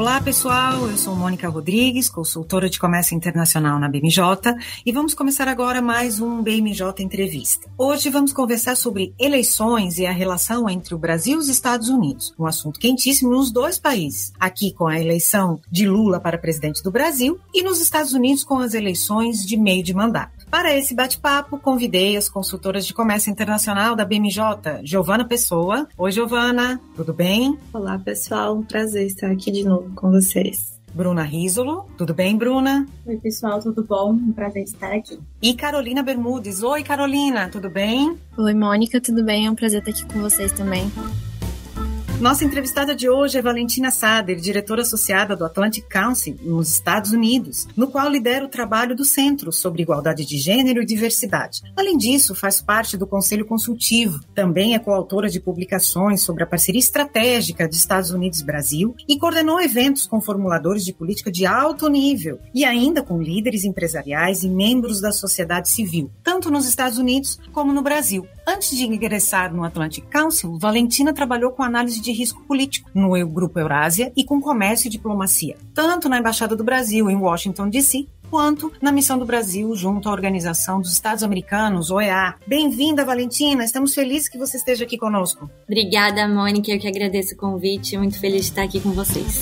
Olá, pessoal. Eu sou Mônica Rodrigues, consultora de comércio internacional na BMJ, e vamos começar agora mais um BMJ Entrevista. Hoje vamos conversar sobre eleições e a relação entre o Brasil e os Estados Unidos, um assunto quentíssimo nos dois países. Aqui com a eleição de Lula para presidente do Brasil e nos Estados Unidos com as eleições de meio de mandato. Para esse bate-papo, convidei as consultoras de comércio internacional da BMJ, Giovana Pessoa. Oi, Giovana, tudo bem? Olá, pessoal, um prazer estar aqui de novo com vocês. Bruna Risolo, tudo bem, Bruna? Oi, pessoal, tudo bom? Um prazer estar aqui. E Carolina Bermudes. Oi, Carolina, tudo bem? Oi, Mônica, tudo bem? É um prazer estar aqui com vocês também. Nossa entrevistada de hoje é Valentina Sader, diretora associada do Atlantic Council nos Estados Unidos, no qual lidera o trabalho do Centro sobre Igualdade de Gênero e Diversidade. Além disso, faz parte do Conselho Consultivo. Também é coautora de publicações sobre a parceria estratégica de Estados Unidos-Brasil e coordenou eventos com formuladores de política de alto nível e ainda com líderes empresariais e membros da sociedade civil, tanto nos Estados Unidos como no Brasil. Antes de ingressar no Atlantic Council, Valentina trabalhou com análise de risco político no Grupo Eurásia e com comércio e diplomacia, tanto na Embaixada do Brasil em Washington, D.C., quanto na missão do Brasil junto à Organização dos Estados Americanos, OEA. Bem-vinda, Valentina. Estamos felizes que você esteja aqui conosco. Obrigada, Mônica. Eu que agradeço o convite. Muito feliz de estar aqui com vocês.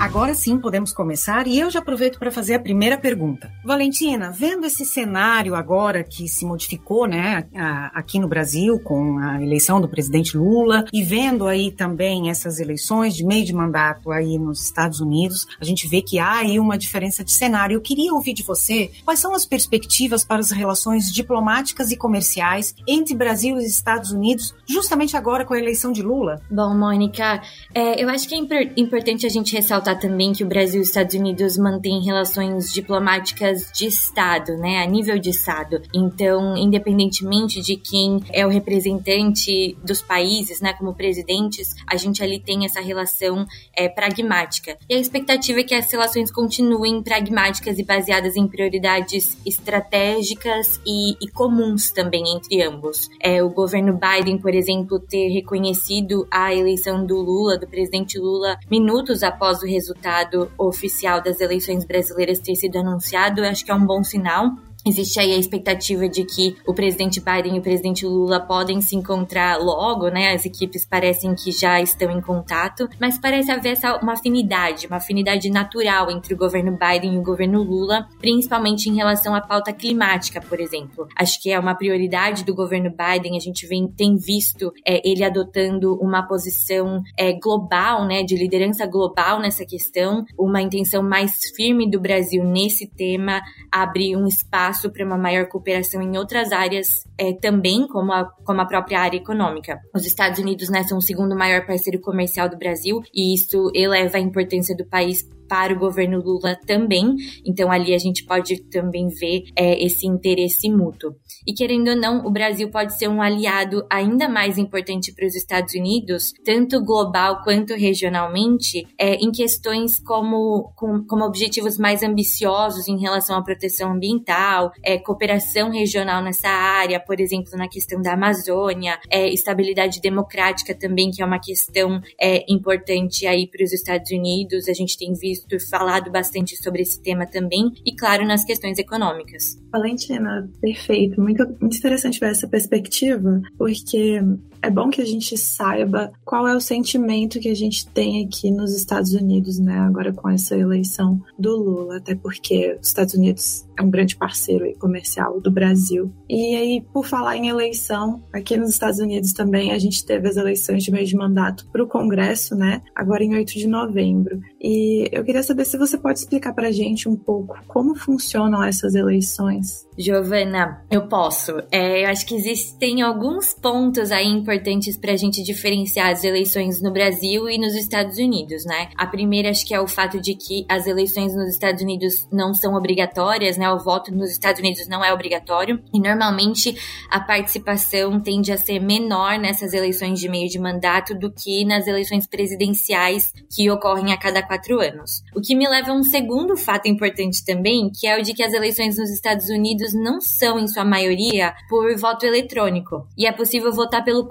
Agora sim podemos começar e eu já aproveito para fazer a primeira pergunta. Valentina, vendo esse cenário agora que se modificou, né, aqui no Brasil com a eleição do presidente Lula e vendo aí também essas eleições de meio de mandato aí nos Estados Unidos, a gente vê que há aí uma diferença de cenário. Eu queria ouvir de você quais são as perspectivas para as relações diplomáticas e comerciais entre Brasil e Estados Unidos, justamente agora com a eleição de Lula. Bom, Mônica, é, eu acho que é importante a gente ressaltar também que o Brasil e os Estados Unidos mantêm relações diplomáticas de Estado, né, a nível de Estado. Então, independentemente de quem é o representante dos países, né, como presidentes, a gente ali tem essa relação é, pragmática. E a expectativa é que as relações continuem pragmáticas e baseadas em prioridades estratégicas e, e comuns também entre ambos. É, o governo Biden, por exemplo, ter reconhecido a eleição do Lula, do presidente Lula, minutos após o resultado oficial das eleições brasileiras ter sido anunciado, acho que é um bom sinal. Existe aí a expectativa de que o presidente Biden e o presidente Lula podem se encontrar logo, né? As equipes parecem que já estão em contato, mas parece haver essa, uma afinidade, uma afinidade natural entre o governo Biden e o governo Lula, principalmente em relação à pauta climática, por exemplo. Acho que é uma prioridade do governo Biden, a gente vem, tem visto é, ele adotando uma posição é, global, né? De liderança global nessa questão, uma intenção mais firme do Brasil nesse tema, abrir um espaço espaço para uma maior cooperação em outras áreas é, também, como a, como a própria área econômica. Os Estados Unidos né, são o segundo maior parceiro comercial do Brasil e isso eleva a importância do país para o governo Lula também. Então ali a gente pode também ver é, esse interesse mútuo. E querendo ou não, o Brasil pode ser um aliado ainda mais importante para os Estados Unidos, tanto global quanto regionalmente, é, em questões como, com, como objetivos mais ambiciosos em relação à proteção ambiental, é, cooperação regional nessa área, por exemplo, na questão da Amazônia, é, estabilidade democrática também, que é uma questão é, importante aí para os Estados Unidos. A gente tem visto visto falado bastante sobre esse tema também, e claro, nas questões econômicas. Valentina, perfeito. Muito, muito interessante ver essa perspectiva, porque é bom que a gente saiba qual é o sentimento que a gente tem aqui nos Estados Unidos, né, agora com essa eleição do Lula, até porque os Estados Unidos é um grande parceiro comercial do Brasil. E aí, por falar em eleição, aqui nos Estados Unidos também a gente teve as eleições de meio de mandato para o Congresso, né, agora em 8 de novembro. E eu queria saber se você pode explicar para a gente um pouco como funcionam essas eleições. Giovana, eu posso. É, eu acho que existem alguns pontos aí importantes para a gente diferenciar as eleições no Brasil e nos Estados Unidos, né? A primeira acho que é o fato de que as eleições nos Estados Unidos não são obrigatórias, né? O voto nos Estados Unidos não é obrigatório e normalmente a participação tende a ser menor nessas eleições de meio de mandato do que nas eleições presidenciais que ocorrem a cada quatro anos. O que me leva a um segundo fato importante também, que é o de que as eleições nos Estados Unidos não são, em sua maioria, por voto eletrônico. E é possível votar pelo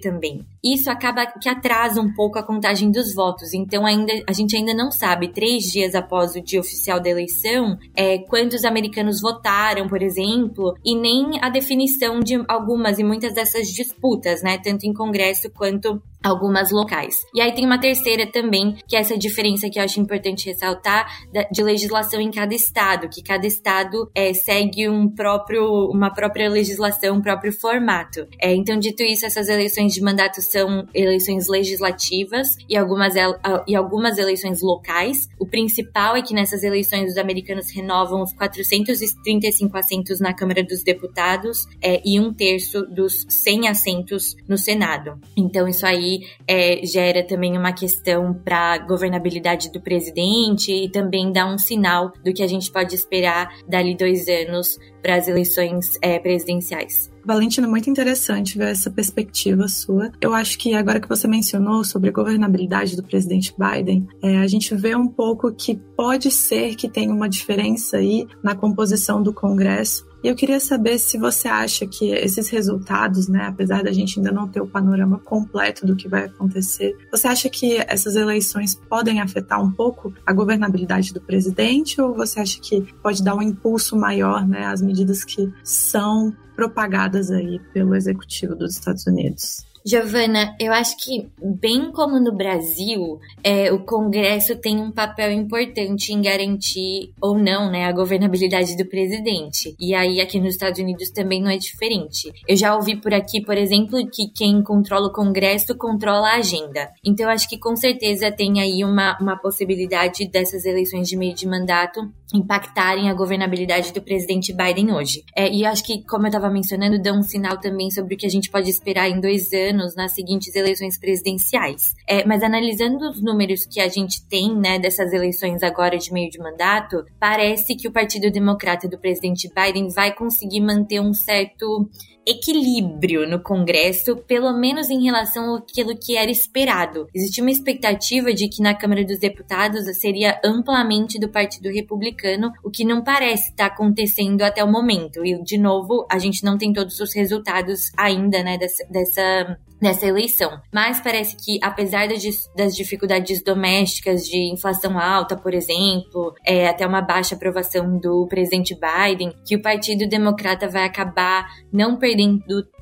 também. Isso acaba que atrasa um pouco a contagem dos votos. Então, ainda a gente ainda não sabe, três dias após o dia oficial da eleição, é, quantos americanos votaram, por exemplo, e nem a definição de algumas e muitas dessas disputas, né? Tanto em Congresso quanto algumas locais. E aí tem uma terceira também, que é essa diferença que eu acho importante ressaltar de legislação em cada estado, que cada estado é, segue um próprio, uma própria legislação, um próprio formato. É, então, dito isso, essas eleições de mandato são eleições legislativas e algumas, e algumas eleições locais. O principal é que nessas eleições os americanos renovam os 435 assentos na Câmara dos Deputados é, e um terço dos 100 assentos no Senado. Então, isso aí é, gera também uma questão para a governabilidade do presidente e também dá um sinal do que a gente pode esperar dali dois anos para as eleições é, presidenciais. Valentina, muito interessante ver essa perspectiva sua. Eu acho que agora que você mencionou sobre a governabilidade do presidente Biden, é, a gente vê um pouco que pode ser que tenha uma diferença aí na composição do Congresso e eu queria saber se você acha que esses resultados, né, apesar da gente ainda não ter o panorama completo do que vai acontecer, você acha que essas eleições podem afetar um pouco a governabilidade do presidente ou você acha que pode dar um impulso maior, né, às medidas que são propagadas aí pelo executivo dos Estados Unidos? Giovana, eu acho que, bem como no Brasil, é, o Congresso tem um papel importante em garantir ou não né, a governabilidade do presidente. E aí, aqui nos Estados Unidos também não é diferente. Eu já ouvi por aqui, por exemplo, que quem controla o Congresso controla a agenda. Então, eu acho que com certeza tem aí uma, uma possibilidade dessas eleições de meio de mandato impactarem a governabilidade do presidente Biden hoje. É, e acho que, como eu estava mencionando, dá um sinal também sobre o que a gente pode esperar em dois anos nas seguintes eleições presidenciais. É, mas analisando os números que a gente tem, né, dessas eleições agora de meio de mandato, parece que o Partido Democrata do presidente Biden vai conseguir manter um certo equilíbrio no Congresso, pelo menos em relação àquilo que era esperado. Existia uma expectativa de que na Câmara dos Deputados seria amplamente do Partido Republicano, o que não parece estar acontecendo até o momento. E, de novo, a gente não tem todos os resultados ainda, né, dessa, dessa nessa eleição. Mas parece que, apesar das dificuldades domésticas de inflação alta, por exemplo, é, até uma baixa aprovação do presidente Biden, que o Partido Democrata vai acabar não perdendo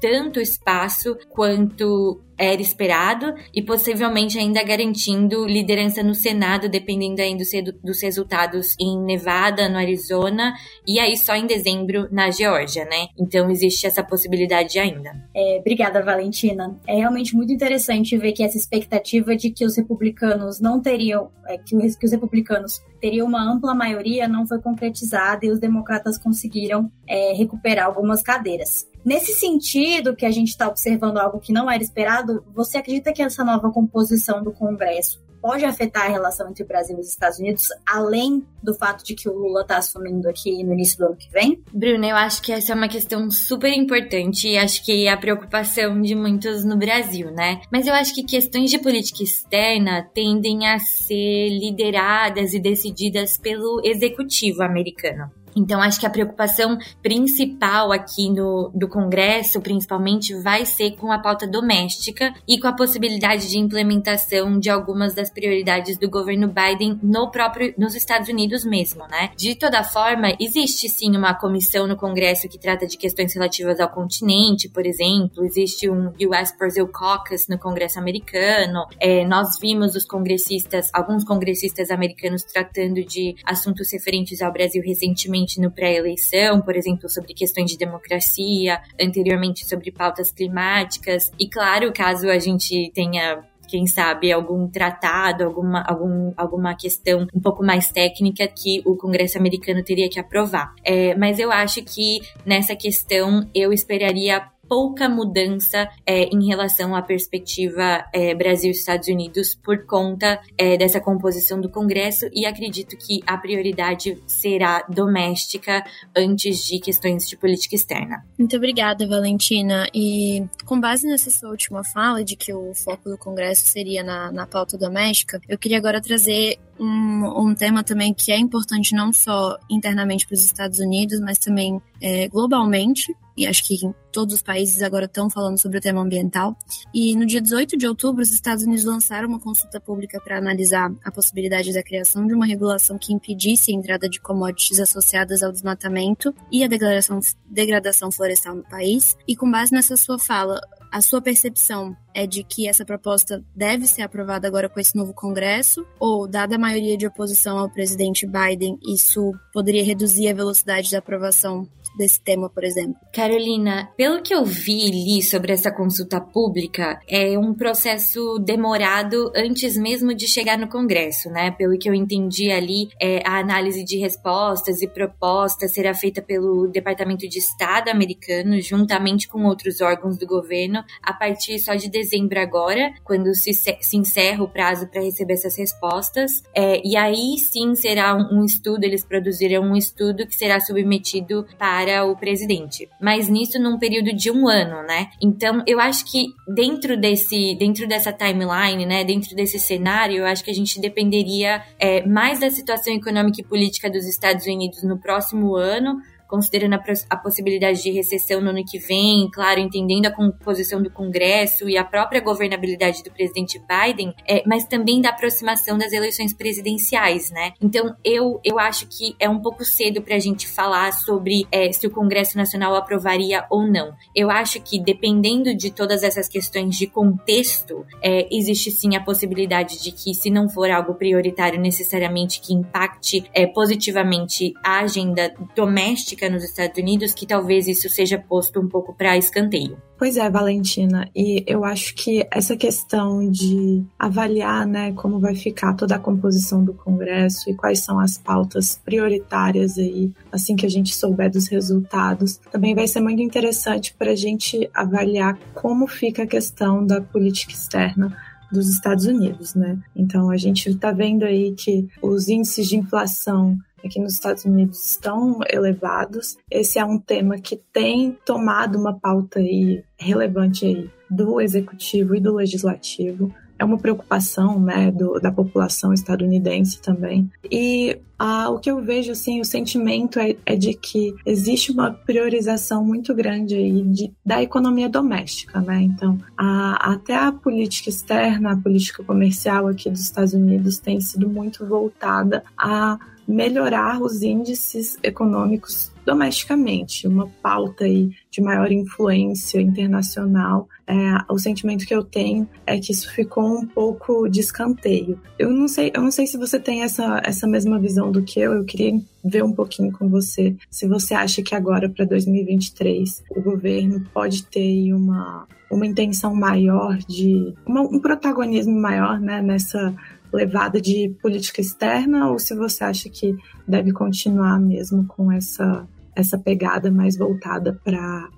tanto espaço quanto era esperado e possivelmente ainda garantindo liderança no Senado, dependendo ainda dos resultados em Nevada, no Arizona e aí só em dezembro na Geórgia, né? Então existe essa possibilidade ainda. É, obrigada, Valentina. É realmente muito interessante ver que essa expectativa de que os republicanos não teriam, é, que, que os republicanos teriam uma ampla maioria não foi concretizada e os democratas conseguiram é, recuperar algumas cadeiras. Nesse sentido, que a gente está observando algo que não era esperado, você acredita que essa nova composição do Congresso pode afetar a relação entre o Brasil e os Estados Unidos, além do fato de que o Lula está assumindo aqui no início do ano que vem? Bruna, eu acho que essa é uma questão super importante e acho que é a preocupação de muitos no Brasil, né? Mas eu acho que questões de política externa tendem a ser lideradas e decididas pelo executivo americano. Então, acho que a preocupação principal aqui no, do Congresso, principalmente, vai ser com a pauta doméstica e com a possibilidade de implementação de algumas das prioridades do governo Biden no próprio, nos Estados Unidos mesmo, né? De toda forma, existe sim uma comissão no Congresso que trata de questões relativas ao continente, por exemplo, existe um US Brazil Caucus no Congresso americano. É, nós vimos os congressistas, alguns congressistas americanos tratando de assuntos referentes ao Brasil recentemente no pré-eleição, por exemplo, sobre questões de democracia, anteriormente sobre pautas climáticas. E claro, caso a gente tenha quem sabe, algum tratado, alguma, algum, alguma questão um pouco mais técnica que o Congresso americano teria que aprovar. É, mas eu acho que nessa questão eu esperaria pouca mudança é, em relação à perspectiva é, Brasil e Estados Unidos por conta é, dessa composição do Congresso e acredito que a prioridade será doméstica antes de questões de política externa. Muito obrigada, Valentina. E com base nessa sua última fala de que o foco do Congresso seria na, na pauta doméstica, eu queria agora trazer um, um tema também que é importante não só internamente para os Estados Unidos, mas também é, globalmente, e acho que todos os países agora estão falando sobre o tema ambiental. E no dia 18 de outubro, os Estados Unidos lançaram uma consulta pública para analisar a possibilidade da criação de uma regulação que impedisse a entrada de commodities associadas ao desmatamento e degradação, degradação florestal no país. E com base nessa sua fala, a sua percepção é de que essa proposta deve ser aprovada agora com esse novo Congresso? Ou, dada a maioria de oposição ao presidente Biden, isso poderia reduzir a velocidade da aprovação desse tema, por exemplo? Carolina, pelo que eu vi e li sobre essa consulta pública, é um processo demorado antes mesmo de chegar no Congresso, né? Pelo que eu entendi ali, é, a análise de respostas e propostas será feita pelo Departamento de Estado americano, juntamente com outros órgãos do governo, a partir só de dezembro agora, quando se, se encerra o prazo para receber essas respostas. É, e aí sim será um, um estudo, eles produzirão um estudo que será submetido para para o presidente. Mas nisso num período de um ano, né? Então eu acho que dentro desse, dentro dessa timeline, né, dentro desse cenário, eu acho que a gente dependeria é, mais da situação econômica e política dos Estados Unidos no próximo ano considerando a, a, possibilidade de recessão no ano que vem, claro, entendendo a composição do Congresso e a própria governabilidade do presidente Biden, é, mas também da aproximação das eleições presidenciais, né? Então, eu, eu acho que é um pouco cedo para a gente falar sobre é, se o Congresso Nacional aprovaria ou não. Eu acho que, dependendo de todas essas questões de contexto, é, existe sim a possibilidade de que, se não for algo prioritário necessariamente que impacte é, positivamente a agenda doméstica, política nos Estados Unidos que talvez isso seja posto um pouco para escanteio. Pois é, Valentina, e eu acho que essa questão de avaliar, né, como vai ficar toda a composição do Congresso e quais são as pautas prioritárias aí, assim que a gente souber dos resultados, também vai ser muito interessante para a gente avaliar como fica a questão da política externa dos Estados Unidos, né? Então a gente está vendo aí que os índices de inflação aqui nos Estados Unidos estão elevados. Esse é um tema que tem tomado uma pauta aí relevante aí do executivo e do legislativo. É uma preocupação né, do, da população estadunidense também. E ah, o que eu vejo, assim, o sentimento é, é, de que existe uma priorização muito grande aí de, da economia doméstica, né? Então, a, até a política externa, a política comercial aqui dos Estados Unidos tem sido muito voltada a melhorar os índices econômicos domesticamente, uma pauta aí de maior influência internacional. É, o sentimento que eu tenho é que isso ficou um pouco de escanteio. Eu não sei, eu não sei se você tem essa, essa mesma visão do que eu. Eu queria ver um pouquinho com você se você acha que agora para 2023 o governo pode ter uma uma intenção maior de uma, um protagonismo maior né, nessa levada de política externa ou se você acha que deve continuar mesmo com essa, essa pegada mais voltada para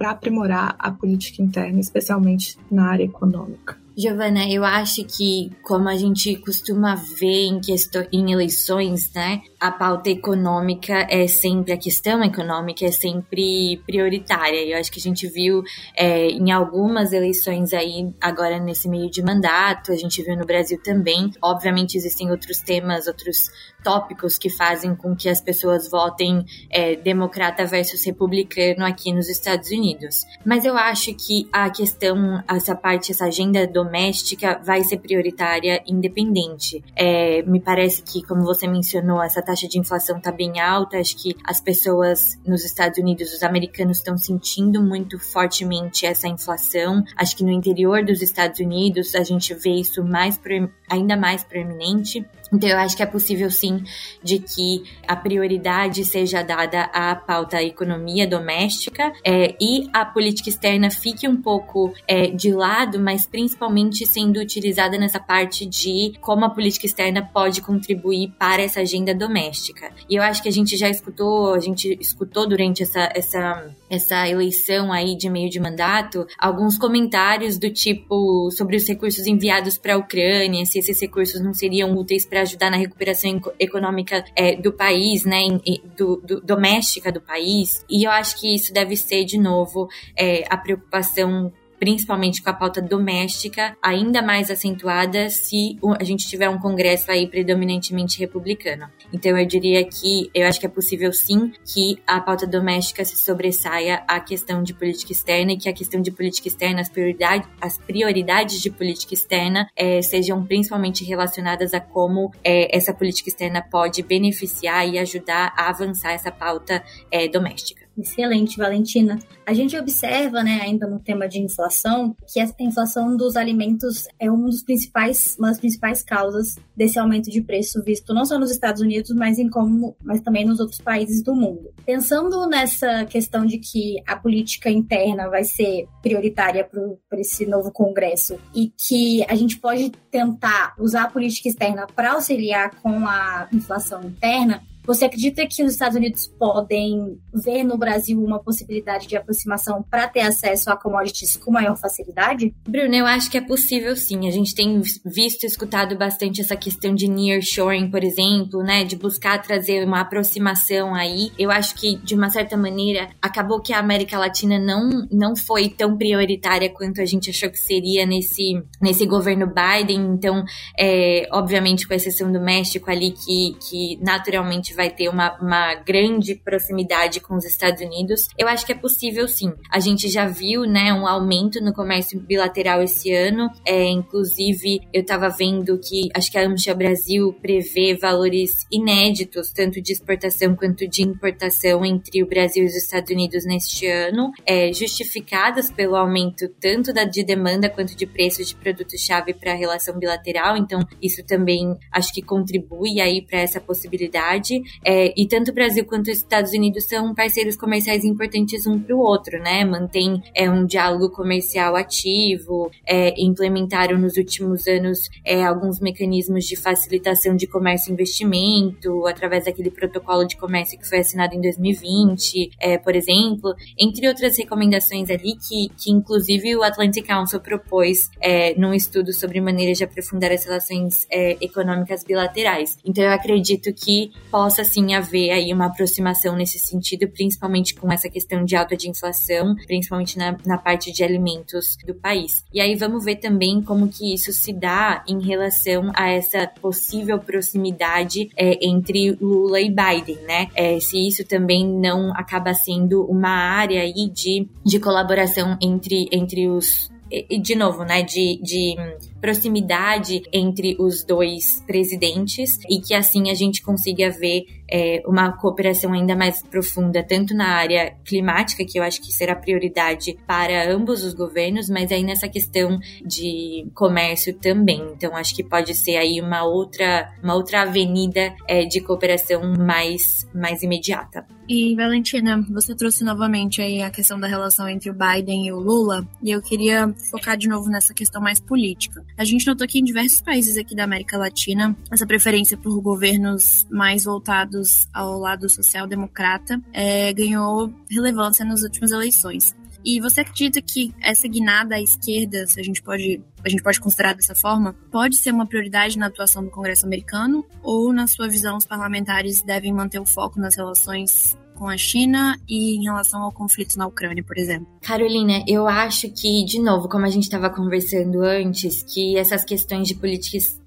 aprimorar a política interna, especialmente na área econômica. Giovana, eu acho que, como a gente costuma ver em, questão, em eleições, né, a pauta econômica é sempre, a questão econômica é sempre prioritária. Eu acho que a gente viu é, em algumas eleições aí, agora nesse meio de mandato, a gente viu no Brasil também. Obviamente existem outros temas, outros tópicos que fazem com que as pessoas votem é, democrata versus republicano aqui nos Estados Unidos. Mas eu acho que a questão, essa parte, essa agenda doméstica vai ser prioritária independente. É, me parece que, como você mencionou, essa taxa de inflação está bem alta. Acho que as pessoas nos Estados Unidos, os americanos, estão sentindo muito fortemente essa inflação. Acho que no interior dos Estados Unidos a gente vê isso mais ainda mais proeminente. Então, eu acho que é possível sim de que a prioridade seja dada à pauta economia doméstica é, e a política externa fique um pouco é, de lado, mas principalmente sendo utilizada nessa parte de como a política externa pode contribuir para essa agenda doméstica. E eu acho que a gente já escutou, a gente escutou durante essa, essa, essa eleição aí de meio de mandato alguns comentários do tipo sobre os recursos enviados para a Ucrânia, se esses recursos não seriam úteis para ajudar na recuperação econômica é, do país, né, do, do, doméstica do país. E eu acho que isso deve ser, de novo, é, a preocupação principalmente com a pauta doméstica, ainda mais acentuada se a gente tiver um Congresso aí predominantemente republicano. Então eu diria que eu acho que é possível sim que a pauta doméstica se sobressaia à questão de política externa e que a questão de política externa, as prioridades, as prioridades de política externa é, sejam principalmente relacionadas a como é, essa política externa pode beneficiar e ajudar a avançar essa pauta é, doméstica. Excelente, Valentina. A gente observa, né, ainda no tema de inflação, que a inflação dos alimentos é um dos principais, uma das principais causas desse aumento de preço visto não só nos Estados Unidos, mas em como, mas também nos outros países do mundo. Pensando nessa questão de que a política interna vai ser prioritária para esse novo Congresso e que a gente pode tentar usar a política externa para auxiliar com a inflação interna, você acredita que os Estados Unidos podem ver no Brasil uma possibilidade de aproximação para ter acesso a commodities com maior facilidade? Bruno, eu acho que é possível sim. A gente tem visto, escutado bastante essa questão de nearshoring, por exemplo, né, de buscar trazer uma aproximação aí. Eu acho que de uma certa maneira acabou que a América Latina não não foi tão prioritária quanto a gente achou que seria nesse nesse governo Biden. Então, é, obviamente com exceção do México ali que que naturalmente vai ter uma, uma grande proximidade com os Estados Unidos, eu acho que é possível sim. A gente já viu, né, um aumento no comércio bilateral esse ano. É, inclusive, eu estava vendo que acho que a Amcha Brasil prevê valores inéditos, tanto de exportação quanto de importação entre o Brasil e os Estados Unidos neste ano, é, justificadas pelo aumento tanto da de demanda quanto de preços de produtos-chave para a relação bilateral. Então, isso também acho que contribui aí para essa possibilidade. É, e tanto o Brasil quanto os Estados Unidos são parceiros comerciais importantes um para o outro, né? Mantém é, um diálogo comercial ativo, é, implementaram nos últimos anos é, alguns mecanismos de facilitação de comércio e investimento, através daquele protocolo de comércio que foi assinado em 2020, é, por exemplo, entre outras recomendações ali que, que inclusive o Atlantic Council propôs é, num estudo sobre maneiras de aprofundar as relações é, econômicas bilaterais. Então eu acredito que possa sim haver aí uma aproximação nesse sentido, principalmente com essa questão de alta de inflação, principalmente na, na parte de alimentos do país. E aí vamos ver também como que isso se dá em relação a essa possível proximidade é, entre Lula e Biden, né? É, se isso também não acaba sendo uma área aí de, de colaboração entre, entre os e, de novo, né, de, de proximidade entre os dois presidentes e que assim a gente consiga ver é, uma cooperação ainda mais profunda, tanto na área climática, que eu acho que será prioridade para ambos os governos, mas aí nessa questão de comércio também. Então acho que pode ser aí uma outra, uma outra avenida é, de cooperação mais, mais imediata. E Valentina, você trouxe novamente aí a questão da relação entre o Biden e o Lula, e eu queria focar de novo nessa questão mais política. A gente notou que em diversos países aqui da América Latina, essa preferência por governos mais voltados ao lado social-democrata é, ganhou relevância nas últimas eleições. E você acredita que essa guinada à esquerda, se a gente pode, a gente pode considerar dessa forma, pode ser uma prioridade na atuação do Congresso americano? Ou, na sua visão, os parlamentares devem manter o foco nas relações com a China e em relação ao conflito na Ucrânia, por exemplo? Carolina, eu acho que, de novo, como a gente estava conversando antes, que essas questões de políticas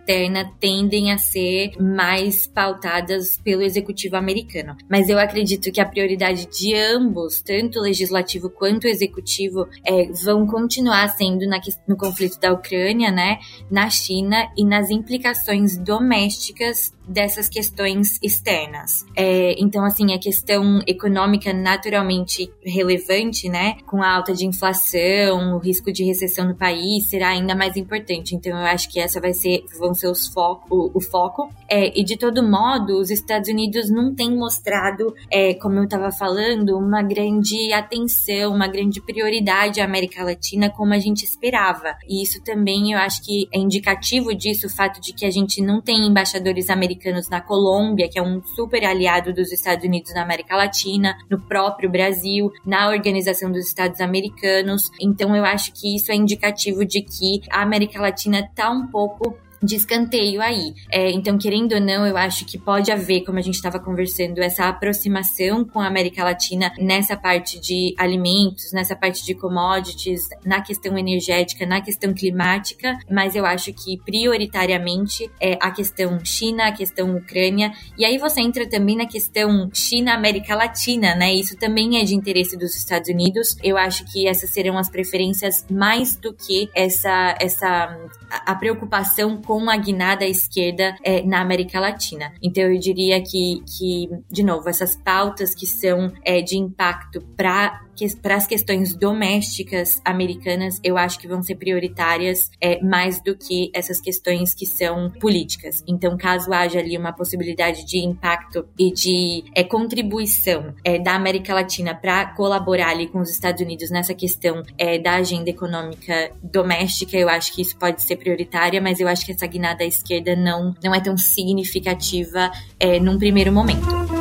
tendem a ser mais pautadas pelo executivo americano. Mas eu acredito que a prioridade de ambos, tanto o legislativo quanto o executivo, é, vão continuar sendo na, no conflito da Ucrânia, né, na China e nas implicações domésticas dessas questões externas. É, então, assim, a questão econômica naturalmente relevante, né, com a alta de inflação, o risco de recessão no país, será ainda mais importante. Então, eu acho que essa vai ser, vão vão ser os fo o, o foco. É, e de todo modo, os Estados Unidos não têm mostrado, é, como eu estava falando, uma grande atenção, uma grande prioridade à América Latina como a gente esperava. E isso também eu acho que é indicativo disso, o fato de que a gente não tem embaixadores americanos na Colômbia, que é um super aliado dos Estados Unidos na América Latina, no próprio Brasil, na Organização dos Estados Americanos. Então eu acho que isso é indicativo de que a América Latina está um pouco de escanteio aí. É, então, querendo ou não, eu acho que pode haver, como a gente estava conversando, essa aproximação com a América Latina nessa parte de alimentos, nessa parte de commodities, na questão energética, na questão climática, mas eu acho que prioritariamente é a questão China, a questão Ucrânia, e aí você entra também na questão China-América Latina, né? Isso também é de interesse dos Estados Unidos. Eu acho que essas serão as preferências mais do que essa, essa a preocupação com a guinada à esquerda é, na América Latina. Então eu diria que, que de novo, essas pautas que são é, de impacto para para as questões domésticas americanas, eu acho que vão ser prioritárias é, mais do que essas questões que são políticas. Então, caso haja ali uma possibilidade de impacto e de é, contribuição é, da América Latina para colaborar ali com os Estados Unidos nessa questão é, da agenda econômica doméstica, eu acho que isso pode ser prioritária, mas eu acho que essa guinada à esquerda não, não é tão significativa é, num primeiro momento.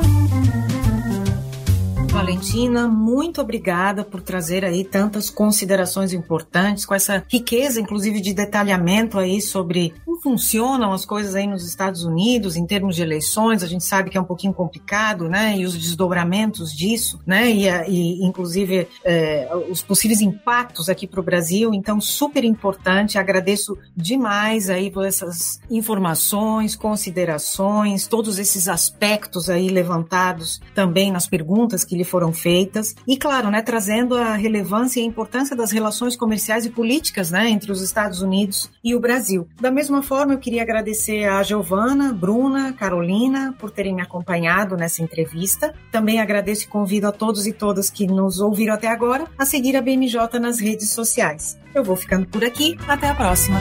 Valentina, muito obrigada por trazer aí tantas considerações importantes, com essa riqueza, inclusive, de detalhamento aí sobre como funcionam as coisas aí nos Estados Unidos em termos de eleições. A gente sabe que é um pouquinho complicado, né? E os desdobramentos disso, né? E, e inclusive, é, os possíveis impactos aqui para o Brasil. Então, super importante. Agradeço demais aí por essas informações, considerações, todos esses aspectos aí levantados também nas perguntas que lhe foram feitas e, claro, né, trazendo a relevância e a importância das relações comerciais e políticas né, entre os Estados Unidos e o Brasil. Da mesma forma, eu queria agradecer a Giovana, Bruna, Carolina por terem me acompanhado nessa entrevista. Também agradeço e convido a todos e todas que nos ouviram até agora a seguir a BMJ nas redes sociais. Eu vou ficando por aqui. Até a próxima